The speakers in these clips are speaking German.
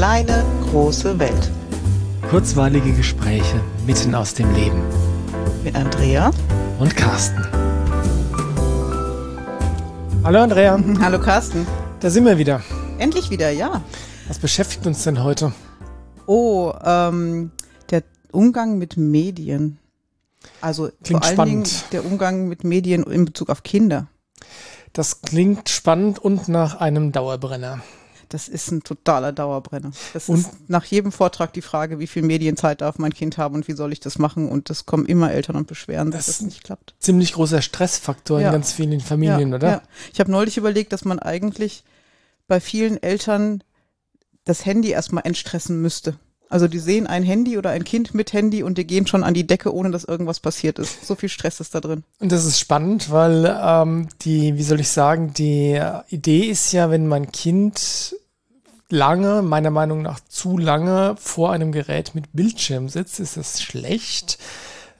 kleine, große Welt. Kurzweilige Gespräche mitten aus dem Leben. Mit Andrea und Carsten. Hallo Andrea. Hallo Carsten. Da sind wir wieder. Endlich wieder, ja. Was beschäftigt uns denn heute? Oh, ähm, der Umgang mit Medien. Also Klingt vor allen spannend. Dingen der Umgang mit Medien in Bezug auf Kinder. Das klingt spannend und nach einem Dauerbrenner. Das ist ein totaler Dauerbrenner. Das Und- ist nach jedem Vortrag die Frage, wie viel Medienzeit darf mein Kind haben und wie soll ich das machen? Und das kommen immer Eltern und beschweren, dass Das- das nicht klappt. Ziemlich großer Stressfaktor Ja. in ganz vielen Familien, ja, oder? Ja. Ich habe neulich überlegt, dass man eigentlich bei vielen Eltern das Handy erstmal entstressen müsste. Also die sehen ein Handy oder ein Kind mit Handy und die gehen schon an die Decke, ohne dass irgendwas passiert ist. So viel Stress ist da drin. Und das ist spannend, weil ähm, die, wie soll ich sagen, die Idee ist ja, wenn mein Kind lange, meiner Meinung nach zu lange vor einem Gerät mit Bildschirm sitzt, ist das schlecht.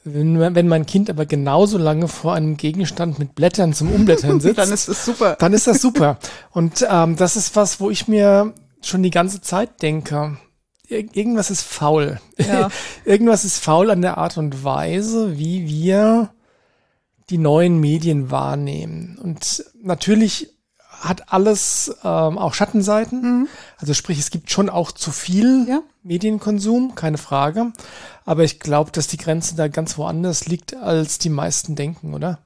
Wenn, wenn mein Kind aber genauso lange vor einem Gegenstand mit Blättern zum Umblättern sitzt, Dann ist es super. dann ist das super. Und ähm, das ist was, wo ich mir schon die ganze Zeit denke. Ir irgendwas ist faul. Ja. irgendwas ist faul an der Art und Weise, wie wir die neuen Medien wahrnehmen. Und natürlich hat alles ähm, auch Schattenseiten. Also sprich, es gibt schon auch zu viel Ja. Medienkonsum, keine Frage. Aber ich glaube, dass die Grenze da ganz woanders liegt, als die meisten denken, oder?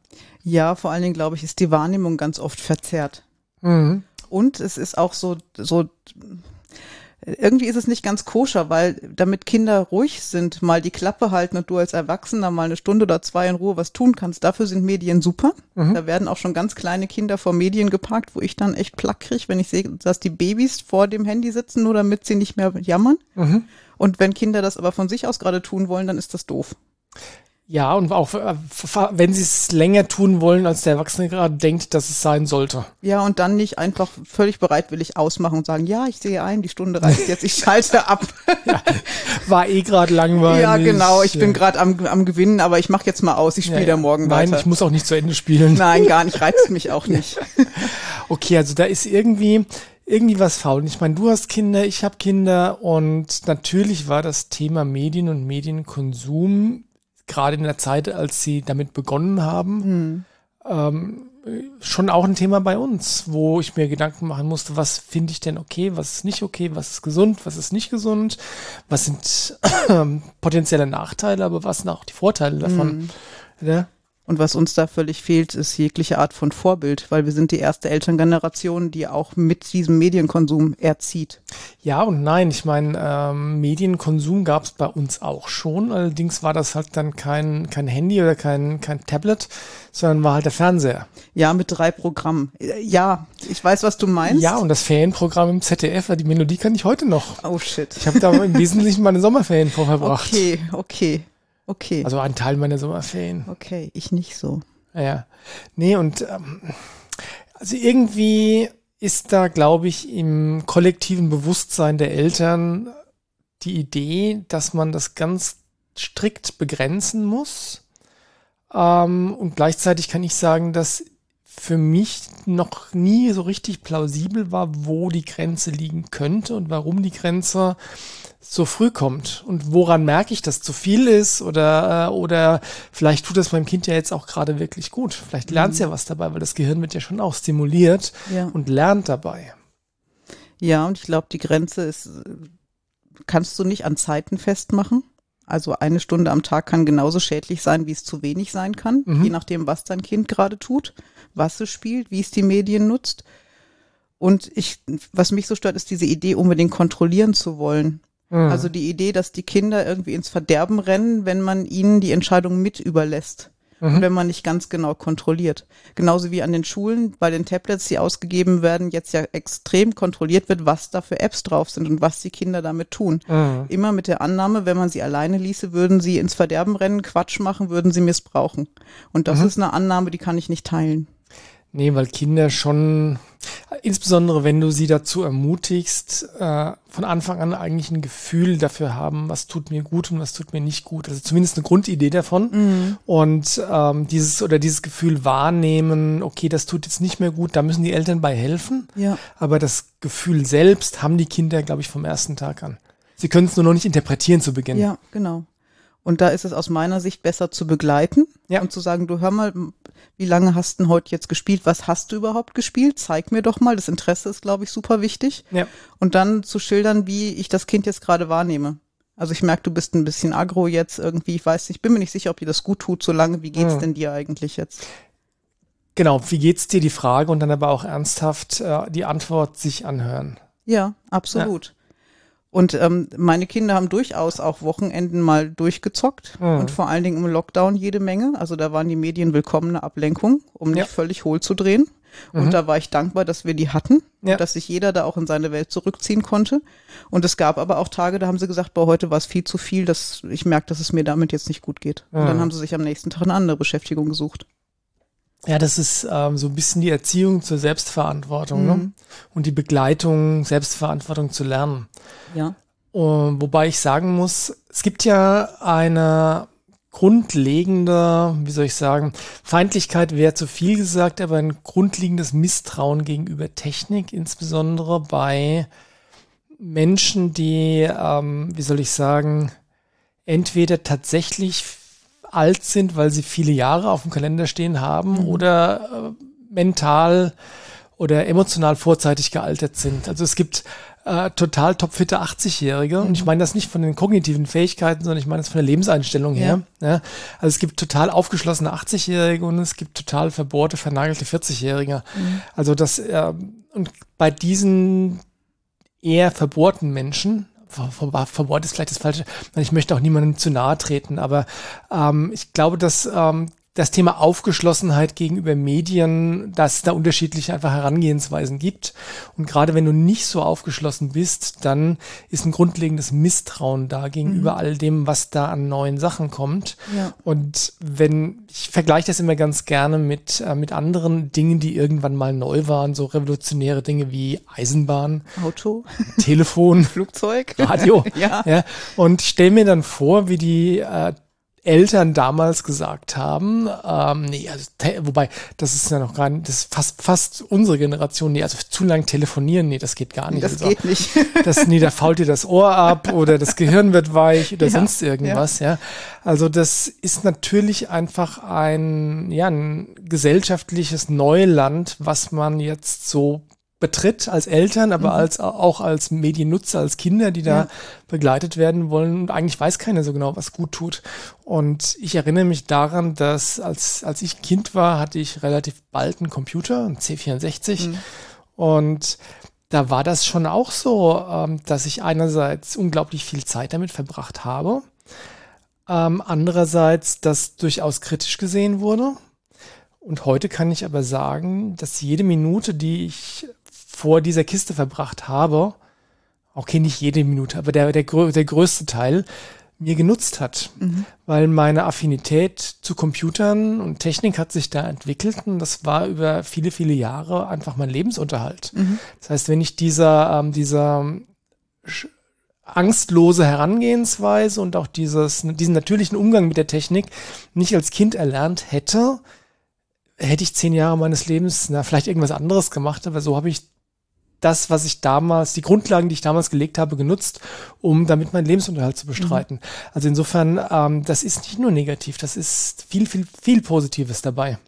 Ja, vor allen Dingen, glaube ich, ist die Wahrnehmung ganz oft verzerrt. Mhm. Und es ist auch so, so, irgendwie ist es nicht ganz koscher, weil damit Kinder ruhig sind, mal die Klappe halten und du als Erwachsener mal eine Stunde oder zwei in Ruhe was tun kannst, dafür sind Medien super. Da werden auch schon ganz kleine Kinder vor Medien geparkt, wo ich dann echt Plack kriege, wenn ich sehe, dass die Babys vor dem Handy sitzen, nur damit sie nicht mehr jammern. Mhm. Und wenn Kinder das aber von sich aus gerade tun wollen, dann ist das doof. Ja, und auch äh, wenn sie es länger tun wollen, als der Erwachsene gerade denkt, dass es sein sollte. Ja, und dann nicht einfach völlig bereitwillig ausmachen und sagen, ja, ich sehe ein, die Stunde reicht jetzt, ich schalte ab. War eh gerade langweilig. Ja, genau. Ich bin Ja. gerade am, am Gewinnen, aber ich mache jetzt mal aus. Ich spiele Ja, da ja. morgen Nein, weiter. ich muss auch nicht zu Ende spielen. Nein, gar nicht. Reizt mich auch nicht. Okay, also da ist irgendwie irgendwie was faul. Ich meine, du hast Kinder, ich habe Kinder und natürlich war das Thema Medien und Medienkonsum gerade in der Zeit, als sie damit begonnen haben, ähm, schon auch ein Thema bei uns, wo ich mir Gedanken machen musste, was finde ich denn okay, was ist nicht okay, was ist gesund, was ist nicht gesund, was sind ähm, potenzielle Nachteile, aber was sind auch die Vorteile davon. Ja? Und was uns da völlig fehlt, ist jegliche Art von Vorbild, weil wir sind die erste Elterngeneration, die auch mit diesem Medienkonsum erzieht. Ja und nein. Ich meine, ähm, Medienkonsum gab es bei uns auch schon. Allerdings war das halt dann kein, kein Handy oder kein, kein Tablet, sondern war halt der Fernseher. Ja, mit drei Programmen. Ja, ich weiß, was du meinst. Ja, und das Ferienprogramm im ZDF, die Melodie kann ich heute noch. Oh shit. Ich habe da im Wesentlichen meine Sommerferien vorverbracht. Okay, okay, okay. Also ein Teil meiner Sommerferien. okay, ich nicht so. Ja, Ja. Nee, und ähm, also irgendwie ist da, glaube ich, im kollektiven Bewusstsein der Eltern die Idee, dass man das ganz strikt begrenzen muss. Ähm, und gleichzeitig kann ich sagen, dass für mich noch nie so richtig plausibel war, wo die Grenze liegen könnte und warum die Grenze so früh kommt und woran merke ich, dass zu viel ist oder, äh, oder vielleicht tut das meinem Kind ja jetzt auch gerade wirklich gut. Vielleicht lernt es ja was dabei, weil das Gehirn wird ja schon auch stimuliert Ja. und lernt dabei. Ja, und ich glaube, die Grenze ist, kannst du nicht an Zeiten festmachen. Also eine Stunde am Tag kann genauso schädlich sein, wie es zu wenig sein kann, Mhm. je nachdem, was dein Kind gerade tut, was es spielt, wie es die Medien nutzt. Und ich, was mich so stört, ist diese Idee, unbedingt kontrollieren zu wollen. Mhm. Also die Idee, dass die Kinder irgendwie ins Verderben rennen, wenn man ihnen die Entscheidung mit überlässt. Und wenn man nicht ganz genau kontrolliert. Genauso wie an den Schulen bei den Tablets, die ausgegeben werden, jetzt ja extrem kontrolliert wird, was da für Apps drauf sind und was die Kinder damit tun. Mhm. Immer mit der Annahme, wenn man sie alleine ließe, würden sie ins Verderben rennen, Quatsch machen, würden sie missbrauchen. Und das ist eine Annahme, die kann ich nicht teilen. Nee, weil Kinder schon. insbesondere wenn du sie dazu ermutigst, äh, von Anfang an eigentlich ein Gefühl dafür haben, was tut mir gut und was tut mir nicht gut. Also zumindest eine Grundidee davon. Mhm. Und ähm, dieses oder dieses Gefühl wahrnehmen, okay, das tut jetzt nicht mehr gut, da müssen die Eltern bei helfen. Ja. Aber das Gefühl selbst haben die Kinder, glaube ich, vom ersten Tag an. Sie können es nur noch nicht interpretieren zu Beginn. Ja, genau. Und da ist es aus meiner Sicht besser zu begleiten ja. und zu sagen, du hör mal, wie lange hast du denn heute jetzt gespielt? Was hast du überhaupt gespielt? Zeig mir doch mal. Das Interesse ist, glaube ich, super wichtig. Ja. Und dann zu schildern, wie ich das Kind jetzt gerade wahrnehme. Also ich merke, du bist ein bisschen aggro jetzt irgendwie. Ich weiß nicht, bin mir nicht sicher, ob dir das gut tut, so lange. Wie geht's mhm. denn dir eigentlich jetzt? Genau, wie geht's dir die Frage und dann aber auch ernsthaft äh, die Antwort sich anhören. Ja, absolut. Ja. Und ähm, meine Kinder haben durchaus auch Wochenenden mal durchgezockt mhm. und vor allen Dingen im Lockdown jede Menge. Also da waren die Medien willkommene Ablenkung, um nicht ja. völlig hohl zu drehen. Und mhm. da war ich dankbar, dass wir die hatten ja. dass sich jeder da auch in seine Welt zurückziehen konnte. Und es gab aber auch Tage, da haben sie gesagt, boah, heute war es viel zu viel, dass ich merke, dass es mir damit jetzt nicht gut geht. Mhm. Und dann haben sie sich am nächsten Tag eine andere Beschäftigung gesucht. Ja, das ist ähm, so ein bisschen die Erziehung zur Selbstverantwortung ne? mhm. ne? und die Begleitung, Selbstverantwortung zu lernen. Ja. Und, wobei ich sagen muss, es gibt ja eine grundlegende, wie soll ich sagen, Feindlichkeit wäre zu viel gesagt, aber ein grundlegendes Misstrauen gegenüber Technik, insbesondere bei Menschen, die, ähm, wie soll ich sagen, entweder tatsächlich alt sind, weil sie viele Jahre auf dem Kalender stehen haben mhm. oder äh, mental oder emotional vorzeitig gealtert sind. Also es gibt äh, total topfitte 80-Jährige mhm. und ich mhm. meine das nicht von den kognitiven Fähigkeiten, sondern ich meine das von der Lebenseinstellung her. Ja. ja. Also es gibt total aufgeschlossene 80-Jährige und es gibt total verbohrte, vernagelte 40-Jährige. Mhm. Also das äh, und bei diesen eher verbohrten Menschen verbohrt ist vielleicht das Falsche. Ich möchte auch niemandem zu nahe treten, aber ähm, ich glaube, dass ähm, das Thema Aufgeschlossenheit gegenüber Medien, dass es da unterschiedliche einfach Herangehensweisen gibt. Und gerade wenn du nicht so aufgeschlossen bist, dann ist ein grundlegendes Misstrauen da gegenüber mhm. all dem, was da an neuen Sachen kommt. Ja. Und wenn, ich vergleiche das immer ganz gerne mit, äh, mit anderen Dingen, die irgendwann mal neu waren, so revolutionäre Dinge wie Eisenbahn, Auto, Telefon, Flugzeug, Radio. ja. ja. Und stell mir dann vor, wie die äh, Eltern damals gesagt haben, ähm, nee, also wobei, das ist ja noch gar nicht, das ist fast, fast unsere Generation, nee, also zu lang telefonieren, nee, das geht gar nicht. Das also, geht nicht. das, nee, da fault dir das Ohr ab oder das Gehirn wird weich oder ja, sonst irgendwas, ja. ja. Also das ist natürlich einfach ein, ja, ein gesellschaftliches Neuland, was man jetzt so betritt als Eltern, aber mhm. als auch als Mediennutzer, als Kinder, die da ja. begleitet werden wollen. Und eigentlich weiß keiner so genau, was gut tut. Und ich erinnere mich daran, dass als, als ich Kind war, hatte ich relativ bald einen Computer, einen C64. Mhm. Und da war das schon auch so, ähm, dass ich einerseits unglaublich viel Zeit damit verbracht habe. Ähm, andererseits, das durchaus kritisch gesehen wurde. Und heute kann ich aber sagen, dass jede Minute, die ich vor dieser Kiste verbracht habe, okay, nicht jede Minute, aber der, der, der größte Teil, mir genutzt hat, mhm. weil meine Affinität zu Computern und Technik hat sich da entwickelt und das war über viele, viele Jahre einfach mein Lebensunterhalt. Mhm. Das heißt, wenn ich dieser, ähm, dieser angstlose Herangehensweise und auch dieses, diesen natürlichen Umgang mit der Technik nicht als Kind erlernt hätte, hätte ich zehn Jahre meines Lebens, na, vielleicht irgendwas anderes gemacht, aber so habe ich das, was ich damals, die Grundlagen, die ich damals gelegt habe, genutzt, um damit meinen Lebensunterhalt zu bestreiten. Mhm. Also insofern, ähm, das ist nicht nur negativ, das ist viel, viel, viel Positives dabei.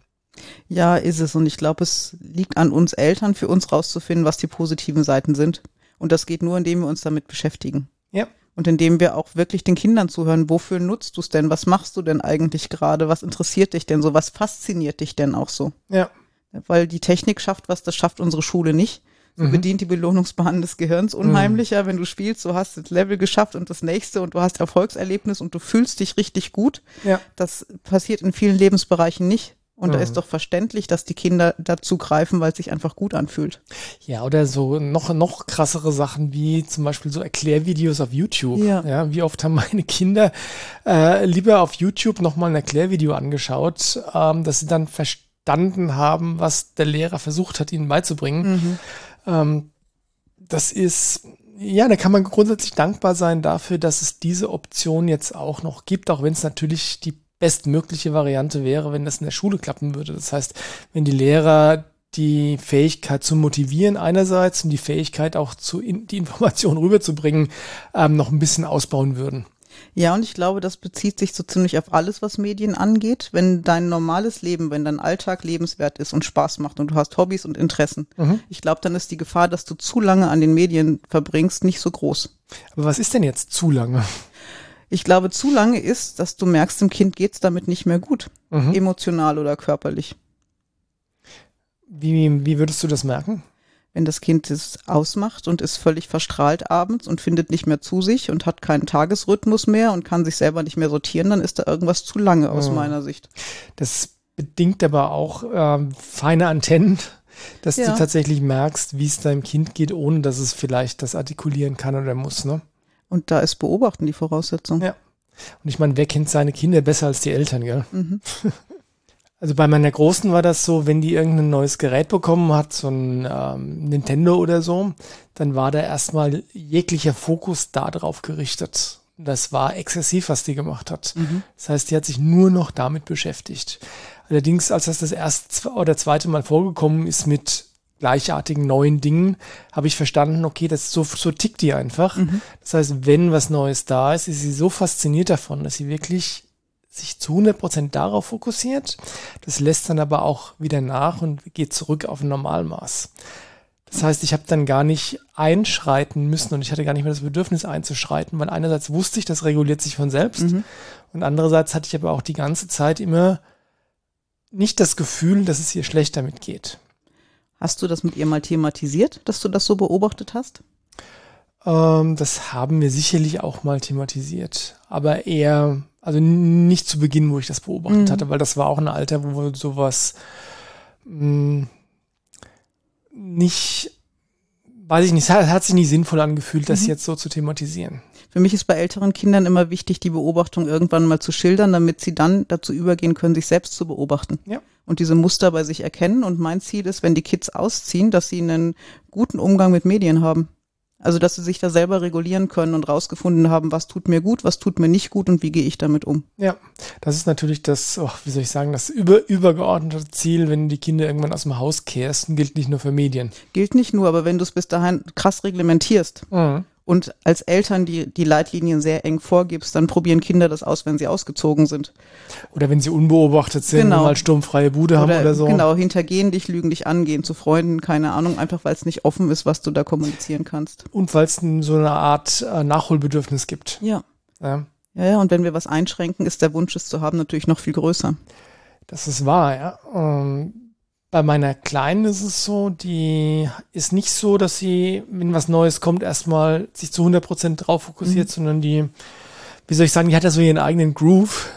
Ja, ist es. Und ich glaube, es liegt an uns Eltern, für uns rauszufinden, was die positiven Seiten sind. Und das geht nur, indem wir uns damit beschäftigen. Ja. Und indem wir auch wirklich den Kindern zuhören, wofür nutzt du es denn? Was machst du denn eigentlich gerade? Was interessiert dich denn so? Was fasziniert dich denn auch so? Ja. Weil die Technik schafft was, das schafft unsere Schule nicht. So mhm. bedient die Belohnungsbahn des Gehirns unheimlicher, mhm. wenn du spielst, du hast das Level geschafft und das nächste und du hast Erfolgserlebnis und du fühlst dich richtig gut. Ja. Das passiert in vielen Lebensbereichen nicht. Und mhm. da ist doch verständlich, dass die Kinder dazu greifen, weil es sich einfach gut anfühlt. Ja, oder so noch, noch krassere Sachen wie zum Beispiel so Erklärvideos auf YouTube. Ja. ja wie oft haben meine Kinder äh, lieber auf YouTube nochmal ein Erklärvideo angeschaut, ähm, dass sie dann verstehen, verstanden haben, was der Lehrer versucht hat, ihnen beizubringen. Mhm. Ähm, das ist, ja, da kann man grundsätzlich dankbar sein dafür, dass es diese Option jetzt auch noch gibt, auch wenn es natürlich die bestmögliche Variante wäre, wenn das in der Schule klappen würde. Das heißt, wenn die Lehrer die Fähigkeit zu motivieren einerseits und die Fähigkeit auch zu in, die Information rüberzubringen ähm, noch ein bisschen ausbauen würden. Ja, und ich glaube, das bezieht sich so ziemlich auf alles, was Medien angeht. Wenn dein normales Leben, wenn dein Alltag lebenswert ist und Spaß macht und du hast Hobbys und Interessen, mhm. ich glaube, dann ist die Gefahr, dass du zu lange an den Medien verbringst, nicht so groß. Aber was ist denn jetzt zu lange? Ich glaube, zu lange ist, dass du merkst, dem Kind geht's damit nicht mehr gut, mhm. emotional oder körperlich. Wie, wie würdest du das merken? Wenn das Kind es ausmacht und ist völlig verstrahlt abends und findet nicht mehr zu sich und hat keinen Tagesrhythmus mehr und kann sich selber nicht mehr sortieren, dann ist da irgendwas zu lange aus oh. meiner Sicht. Das bedingt aber auch äh, feine Antennen, dass ja. du tatsächlich merkst, wie es deinem Kind geht, ohne dass es vielleicht das artikulieren kann oder muss. Ne? Und da ist Beobachten die Voraussetzung. Ja. Und ich meine, wer kennt seine Kinder besser als die Eltern, gell? Mhm. Also bei meiner Großen war das so, wenn die irgendein neues Gerät bekommen hat, so ein ähm, Nintendo oder so, dann war da erstmal jeglicher Fokus da drauf gerichtet. Das war exzessiv, was die gemacht hat. Mhm. Das heißt, die hat sich nur noch damit beschäftigt. Allerdings, als das das erste oder zweite Mal vorgekommen ist mit gleichartigen neuen Dingen, habe ich verstanden, okay, das so, so tickt die einfach. Mhm. Das heißt, wenn was Neues da ist, ist sie so fasziniert davon, dass sie wirklich sich zu 100 Prozent darauf fokussiert. Das lässt dann aber auch wieder nach und geht zurück auf ein Normalmaß. Das heißt, ich habe dann gar nicht einschreiten müssen und ich hatte gar nicht mehr das Bedürfnis einzuschreiten, weil einerseits wusste ich, das reguliert sich von selbst mhm. und andererseits hatte ich aber auch die ganze Zeit immer nicht das Gefühl, dass es ihr schlecht damit geht. Hast du das mit ihr mal thematisiert, dass du das so beobachtet hast? Ähm, das haben wir sicherlich auch mal thematisiert, aber eher, also nicht zu Beginn, wo ich das beobachtet mhm. hatte, weil das war auch ein Alter, wo sowas mh, hm, nicht, weiß ich nicht, hat, hat sich nicht sinnvoll angefühlt, das mhm. jetzt so zu thematisieren. Für mich ist bei älteren Kindern immer wichtig, die Beobachtung irgendwann mal zu schildern, damit sie dann dazu übergehen können, sich selbst zu beobachten. Ja und diese Muster bei sich erkennen. Und mein Ziel ist, wenn die Kids ausziehen, dass sie einen guten Umgang mit Medien haben. Also, dass sie sich da selber regulieren können und rausgefunden haben, was tut mir gut, was tut mir nicht gut und wie gehe ich damit um. Ja, das ist natürlich das, oh, wie soll ich sagen, das über, übergeordnete Ziel, wenn die Kinder irgendwann aus dem Haus kehrst, gilt nicht nur für Medien. Gilt nicht nur, aber wenn du es bis dahin krass reglementierst, mhm und als Eltern die, die Leitlinien sehr eng vorgibst, dann probieren Kinder das aus, wenn sie ausgezogen sind. Oder wenn sie unbeobachtet sind, genau. mal sturmfreie Bude haben oder so. Genau, hintergehen dich, lügen dich angehen zu Freunden, keine Ahnung, einfach weil es nicht offen ist, was du da kommunizieren kannst. Und weil es so eine Art äh, Nachholbedürfnis gibt. Ja. ja. Ja, ja, und wenn wir was einschränken, ist der Wunsch, es zu haben, natürlich noch viel größer. Das ist wahr, ja. Ähm bei meiner Kleinen ist es so, die ist nicht so, dass sie, wenn was Neues kommt, erstmal sich zu 100 Prozent drauf fokussiert, mhm. sondern die, wie soll ich sagen, die hat ja so ihren eigenen Groove,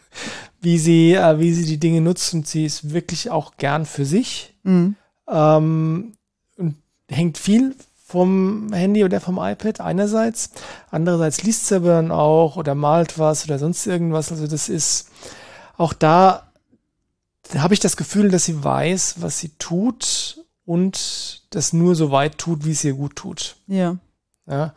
wie sie, äh, wie sie die Dinge nutzt und sie ist wirklich auch gern für sich mhm. ähm, und hängt viel vom Handy oder vom iPad einerseits, andererseits liest sie aber dann auch oder malt was oder sonst irgendwas. Also das ist auch da da habe ich das Gefühl, dass sie weiß, was sie tut und das nur so weit tut, wie es ihr gut tut. Ja. ja.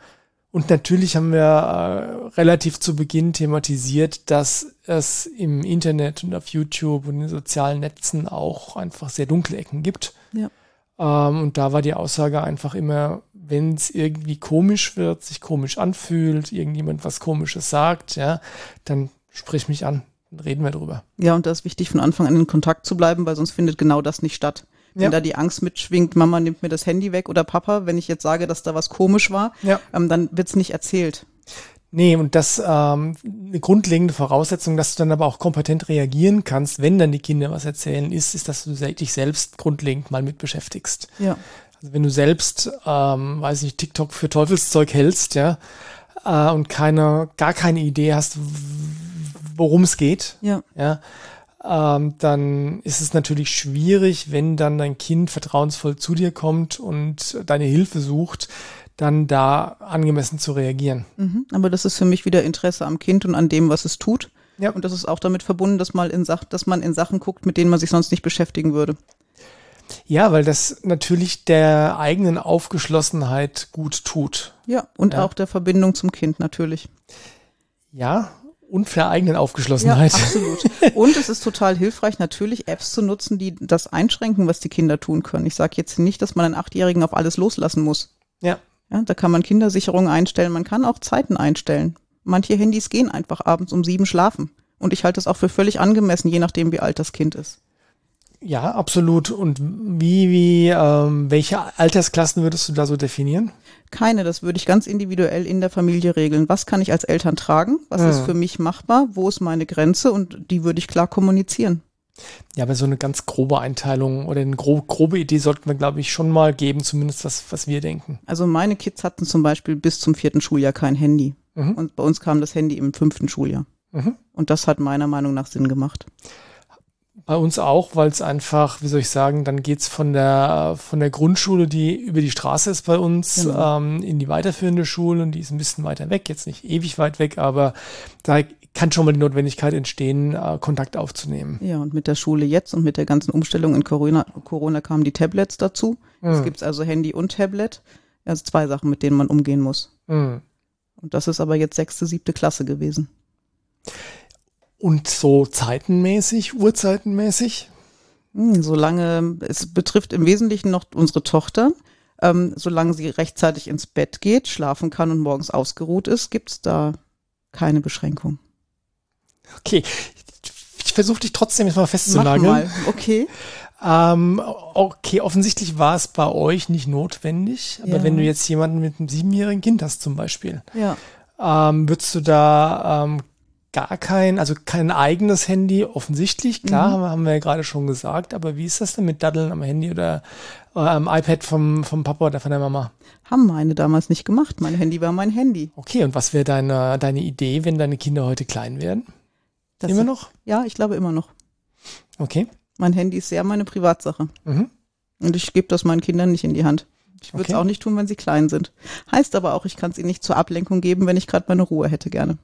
Und natürlich haben wir äh, relativ zu Beginn thematisiert, dass es im Internet und auf YouTube und in den sozialen Netzen auch einfach sehr dunkle Ecken gibt. Ja. Ähm, und da war die Aussage einfach immer, wenn es irgendwie komisch wird, sich komisch anfühlt, irgendjemand was Komisches sagt, ja, dann sprich mich an reden wir drüber. Ja, und da ist wichtig, von Anfang an in Kontakt zu bleiben, weil sonst findet genau das nicht statt. Wenn ja. da die Angst mitschwingt, Mama nimmt mir das Handy weg oder Papa, wenn ich jetzt sage, dass da was komisch war, ja. ähm, dann wird's nicht erzählt. Nee, und das ähm, eine grundlegende Voraussetzung, dass du dann aber auch kompetent reagieren kannst, wenn dann die Kinder was erzählen, ist, ist, dass du dich selbst grundlegend mal mit beschäftigst. Ja. Also wenn du selbst, ähm, weiß nicht, TikTok für Teufelszeug hältst, ja, äh, und keine, gar keine Idee hast, worum es geht, ja. Ja, ähm, dann ist es natürlich schwierig, wenn dann dein Kind vertrauensvoll zu dir kommt und deine Hilfe sucht, dann da angemessen zu reagieren. Mhm, aber das ist für mich wieder Interesse am Kind und an dem, was es tut. Ja. Und das ist auch damit verbunden, dass, mal in Sach dass man in Sachen guckt, mit denen man sich sonst nicht beschäftigen würde. Ja, weil das natürlich der eigenen Aufgeschlossenheit gut tut. Ja, und ja. auch der Verbindung zum Kind natürlich. Ja, eigenen Aufgeschlossenheit. Ja, absolut. Und es ist total hilfreich, natürlich Apps zu nutzen, die das einschränken, was die Kinder tun können. Ich sage jetzt nicht, dass man einen Achtjährigen auf alles loslassen muss. Ja. ja. Da kann man Kindersicherung einstellen, man kann auch Zeiten einstellen. Manche Handys gehen einfach abends um sieben schlafen. Und ich halte es auch für völlig angemessen, je nachdem, wie alt das Kind ist. Ja, absolut. Und wie, wie, ähm, welche Altersklassen würdest du da so definieren? Keine, das würde ich ganz individuell in der Familie regeln. Was kann ich als Eltern tragen? Was ja. ist für mich machbar? Wo ist meine Grenze? Und die würde ich klar kommunizieren. Ja, aber so eine ganz grobe Einteilung oder eine grobe, grobe Idee sollten wir, glaube ich, schon mal geben, zumindest was, was wir denken. Also meine Kids hatten zum Beispiel bis zum vierten Schuljahr kein Handy. Mhm. Und bei uns kam das Handy im fünften Schuljahr. Mhm. Und das hat meiner Meinung nach Sinn gemacht. Bei uns auch, weil es einfach, wie soll ich sagen, dann geht's von der von der Grundschule, die über die Straße ist bei uns, genau. ähm, in die weiterführende Schule und die ist ein bisschen weiter weg, jetzt nicht ewig weit weg, aber da kann schon mal die Notwendigkeit entstehen, äh, Kontakt aufzunehmen. Ja, und mit der Schule jetzt und mit der ganzen Umstellung in Corona, Corona kamen die Tablets dazu. Mhm. Es gibt also Handy und Tablet. Also zwei Sachen, mit denen man umgehen muss. Mhm. Und das ist aber jetzt sechste, siebte Klasse gewesen. Und so zeitenmäßig, uhrzeitenmäßig? Hm, solange, es betrifft im Wesentlichen noch unsere Tochter. Ähm, solange sie rechtzeitig ins Bett geht, schlafen kann und morgens ausgeruht ist, gibt es da keine Beschränkung. Okay, ich versuche dich trotzdem jetzt mal festzunageln. Mach mal. Okay. Ähm, okay, offensichtlich war es bei euch nicht notwendig, aber ja. wenn du jetzt jemanden mit einem siebenjährigen Kind hast zum Beispiel, ja. ähm, würdest du da ähm, gar kein, also kein eigenes Handy, offensichtlich, klar, mhm. haben wir ja gerade schon gesagt, aber wie ist das denn mit Daddeln am Handy oder äh, am iPad vom, vom Papa oder von der Mama? Haben meine damals nicht gemacht. Mein Handy war mein Handy. Okay, und was wäre deine, deine Idee, wenn deine Kinder heute klein werden? Das immer noch? Ja, ich glaube immer noch. Okay. Mein Handy ist sehr meine Privatsache. Mhm. Und ich gebe das meinen Kindern nicht in die Hand. Ich würde es okay. auch nicht tun, wenn sie klein sind. Heißt aber auch, ich kann es ihnen nicht zur Ablenkung geben, wenn ich gerade meine Ruhe hätte gerne.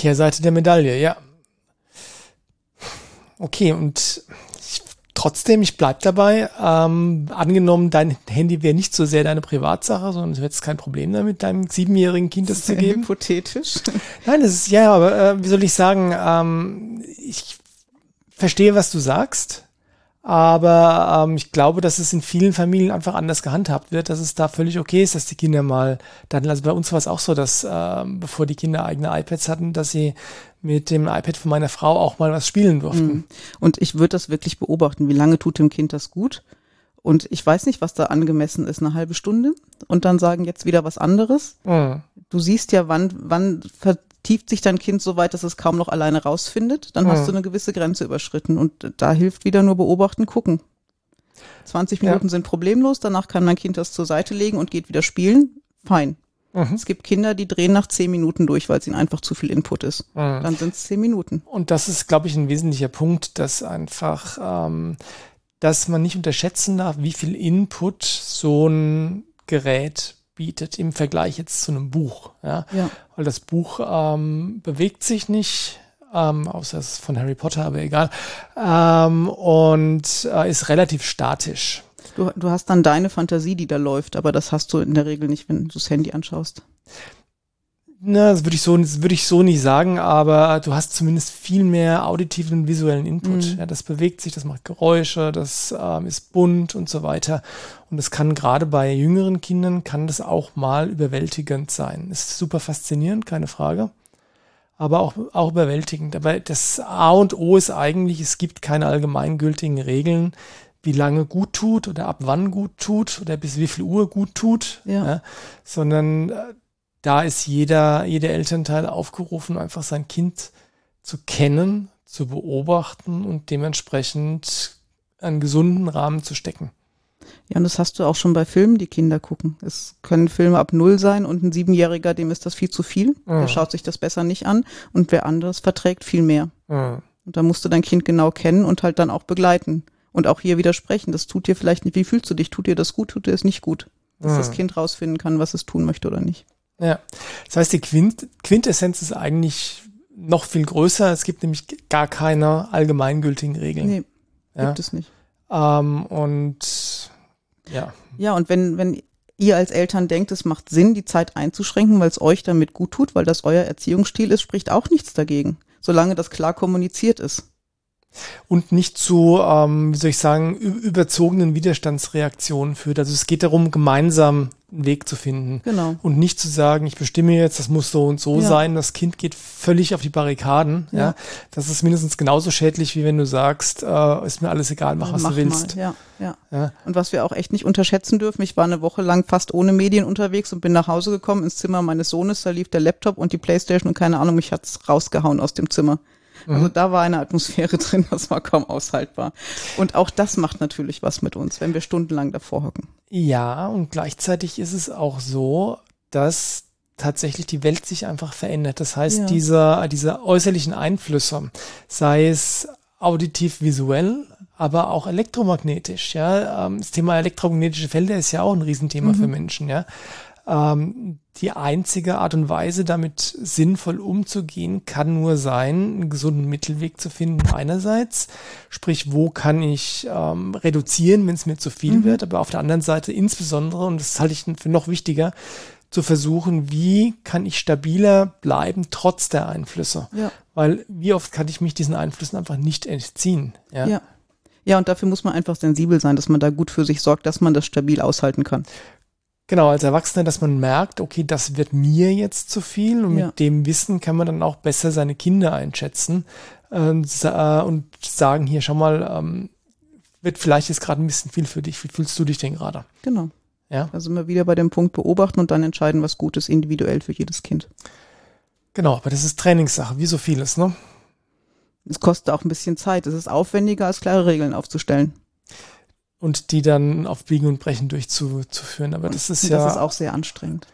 Kehrseite der Medaille, ja. Okay, und ich, trotzdem, ich bleib dabei. Ähm, angenommen, dein Handy wäre nicht so sehr deine Privatsache, sondern du hättest kein Problem damit, deinem siebenjährigen Kind das, das zu geben. Hypothetisch. Nein, das ist ja, aber äh, wie soll ich sagen? Ähm, ich verstehe, was du sagst. Aber ähm, ich glaube, dass es in vielen Familien einfach anders gehandhabt wird, dass es da völlig okay ist, dass die Kinder mal dann, also bei uns war es auch so, dass ähm, bevor die Kinder eigene iPads hatten, dass sie mit dem iPad von meiner Frau auch mal was spielen durften. Mhm. Und ich würde das wirklich beobachten, wie lange tut dem Kind das gut? Und ich weiß nicht, was da angemessen ist, eine halbe Stunde und dann sagen jetzt wieder was anderes. Mhm. Du siehst ja, wann, wann tieft sich dein Kind so weit, dass es kaum noch alleine rausfindet, dann mhm. hast du eine gewisse Grenze überschritten. Und da hilft wieder nur beobachten, gucken. 20 Minuten ja. sind problemlos, danach kann mein Kind das zur Seite legen und geht wieder spielen. Fein. Mhm. Es gibt Kinder, die drehen nach 10 Minuten durch, weil es ihnen einfach zu viel Input ist. Mhm. Dann sind es 10 Minuten. Und das ist, glaube ich, ein wesentlicher Punkt, dass einfach, ähm, dass man nicht unterschätzen darf, wie viel Input so ein Gerät bietet im Vergleich jetzt zu einem Buch. Ja? ja. Weil das Buch ähm, bewegt sich nicht, ähm, außer es ist von Harry Potter, aber egal, ähm, und äh, ist relativ statisch. Du, du hast dann deine Fantasie, die da läuft, aber das hast du in der Regel nicht, wenn du das Handy anschaust. Na, das würde ich so, würde ich so nicht sagen, aber du hast zumindest viel mehr auditiven und visuellen Input. Mhm. Ja, das bewegt sich, das macht Geräusche, das ähm, ist bunt und so weiter. Und das kann gerade bei jüngeren Kindern kann das auch mal überwältigend sein. Ist super faszinierend, keine Frage. Aber auch, auch überwältigend. Aber das A und O ist eigentlich, es gibt keine allgemeingültigen Regeln, wie lange gut tut oder ab wann gut tut oder bis wie viel Uhr gut tut, ja. ja sondern äh, da ist jeder, jeder Elternteil aufgerufen, einfach sein Kind zu kennen, zu beobachten und dementsprechend einen gesunden Rahmen zu stecken. Ja, und das hast du auch schon bei Filmen, die Kinder gucken. Es können Filme ab Null sein und ein Siebenjähriger, dem ist das viel zu viel. Mhm. Der schaut sich das besser nicht an und wer anderes verträgt viel mehr. Mhm. Und da musst du dein Kind genau kennen und halt dann auch begleiten. Und auch hier widersprechen. Das tut dir vielleicht nicht. Wie fühlst du dich? Tut dir das gut? Tut dir es nicht gut? Dass mhm. das Kind rausfinden kann, was es tun möchte oder nicht. Ja, das heißt, die Quint Quintessenz ist eigentlich noch viel größer. Es gibt nämlich gar keine allgemeingültigen Regeln. Nee, ja? gibt es nicht. Ähm, und ja. Ja, und wenn, wenn ihr als Eltern denkt, es macht Sinn, die Zeit einzuschränken, weil es euch damit gut tut, weil das euer Erziehungsstil ist, spricht auch nichts dagegen, solange das klar kommuniziert ist und nicht zu, ähm, wie soll ich sagen, überzogenen Widerstandsreaktionen führt. Also es geht darum, gemeinsam einen Weg zu finden. Genau. Und nicht zu sagen, ich bestimme jetzt, das muss so und so ja. sein. Das Kind geht völlig auf die Barrikaden. Ja. ja. Das ist mindestens genauso schädlich, wie wenn du sagst, äh, ist mir alles egal, mach, was mach du willst. Ja, ja, ja. Und was wir auch echt nicht unterschätzen dürfen, ich war eine Woche lang fast ohne Medien unterwegs und bin nach Hause gekommen ins Zimmer meines Sohnes, da lief der Laptop und die Playstation und keine Ahnung, mich hat's rausgehauen aus dem Zimmer. Also mhm. da war eine Atmosphäre drin, das war kaum aushaltbar. Und auch das macht natürlich was mit uns, wenn wir stundenlang davor hocken. Ja, und gleichzeitig ist es auch so, dass tatsächlich die Welt sich einfach verändert. Das heißt, ja. diese, diese äußerlichen Einflüsse, sei es auditiv, visuell, aber auch elektromagnetisch. Ja, ähm, das Thema elektromagnetische Felder ist ja auch ein Riesenthema mhm. für Menschen. Ja, ähm, die einzige Art und Weise, damit sinnvoll umzugehen, kann nur sein, einen gesunden Mittelweg zu finden einerseits. Sprich, wo kann ich ähm, reduzieren, wenn es mir zu viel mhm. wird, aber auf der anderen Seite insbesondere, und das halte ich für noch wichtiger, zu versuchen, wie kann ich stabiler bleiben trotz der Einflüsse. Ja. Weil wie oft kann ich mich diesen Einflüssen einfach nicht entziehen. Ja. ja. Ja, und dafür muss man einfach sensibel sein, dass man da gut für sich sorgt, dass man das stabil aushalten kann. Genau, als Erwachsener, dass man merkt, okay, das wird mir jetzt zu viel und ja. mit dem Wissen kann man dann auch besser seine Kinder einschätzen äh, und sagen, hier, schau mal, ähm, wird vielleicht jetzt gerade ein bisschen viel für dich. Wie fühlst du dich denn gerade? Genau. Ja. Also immer wieder bei dem Punkt beobachten und dann entscheiden, was gut ist, individuell für jedes Kind. Genau, aber das ist Trainingssache, wie so vieles, ne? Es kostet auch ein bisschen Zeit. Es ist aufwendiger, als klare Regeln aufzustellen und die dann auf Biegen und Brechen durchzuführen. Aber das ist und ja. Das ist auch sehr anstrengend.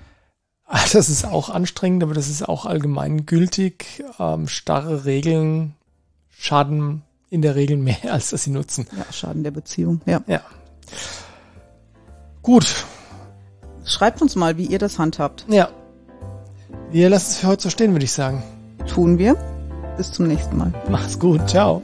Das ist auch anstrengend, aber das ist auch allgemeingültig. Ähm, starre Regeln schaden in der Regel mehr, als dass sie nutzen. Ja, Schaden der Beziehung, ja. Ja. Gut. Schreibt uns mal, wie ihr das handhabt. Ja. Wir lassen es für heute so stehen, würde ich sagen. Tun wir. Bis zum nächsten Mal. Mach's gut. Ciao.